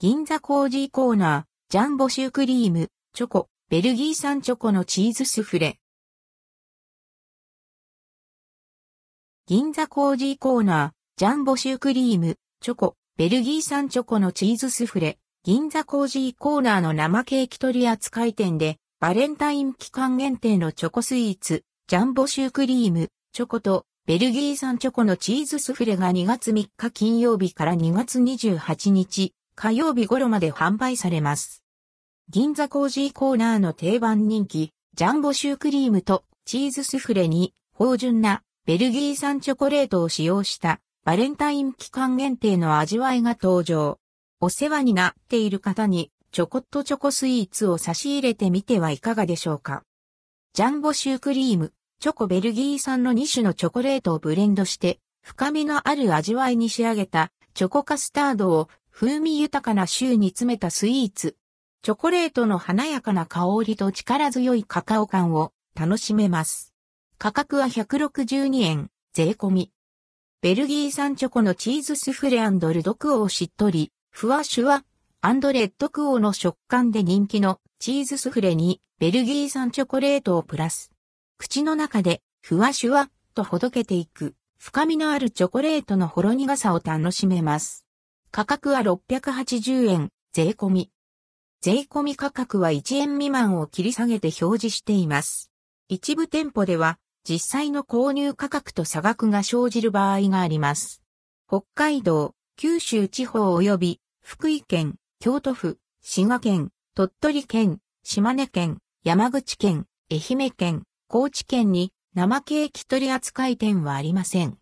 銀座コージーコーナー、ジャンボシュークリーム、チョコ、ベルギー産チョコのチーズスフレ。銀座コージーコーナー、ジャンボシュークリーム、チョコ、ベルギー産チョコのチーズスフレ。銀座コージーコーナーの生ケーキ取り扱い店で、バレンタイン期間限定のチョコスイーツ、ジャンボシュークリーム、チョコと、ベルギー産チョコのチーズスフレが2月3日金曜日から2月28日火曜日頃まで販売されます。銀座コージーコーナーの定番人気、ジャンボシュークリームとチーズスフレに、芳醇なベルギー産チョコレートを使用したバレンタイン期間限定の味わいが登場。お世話になっている方に、ちょこっとチョコスイーツを差し入れてみてはいかがでしょうか。ジャンボシュークリーム、チョコベルギー産の2種のチョコレートをブレンドして、深みのある味わいに仕上げたチョコカスタードを風味豊かなシューに詰めたスイーツ。チョコレートの華やかな香りと力強いカカオ感を楽しめます。価格は162円、税込み。ベルギー産チョコのチーズスフレルドクオーしっとり、ふわシュワ、アンドレッドクオーの食感で人気のチーズスフレにベルギー産チョコレートをプラス。口の中でふわシュワとほどけていく深みのあるチョコレートのほろ苦さを楽しめます。価格は680円、税込み。税込み価格は1円未満を切り下げて表示しています。一部店舗では実際の購入価格と差額が生じる場合があります。北海道、九州地方及び福井県、京都府、滋賀県、鳥取県、島根県、山口県、愛媛県、高知県に生ケーキ取扱店はありません。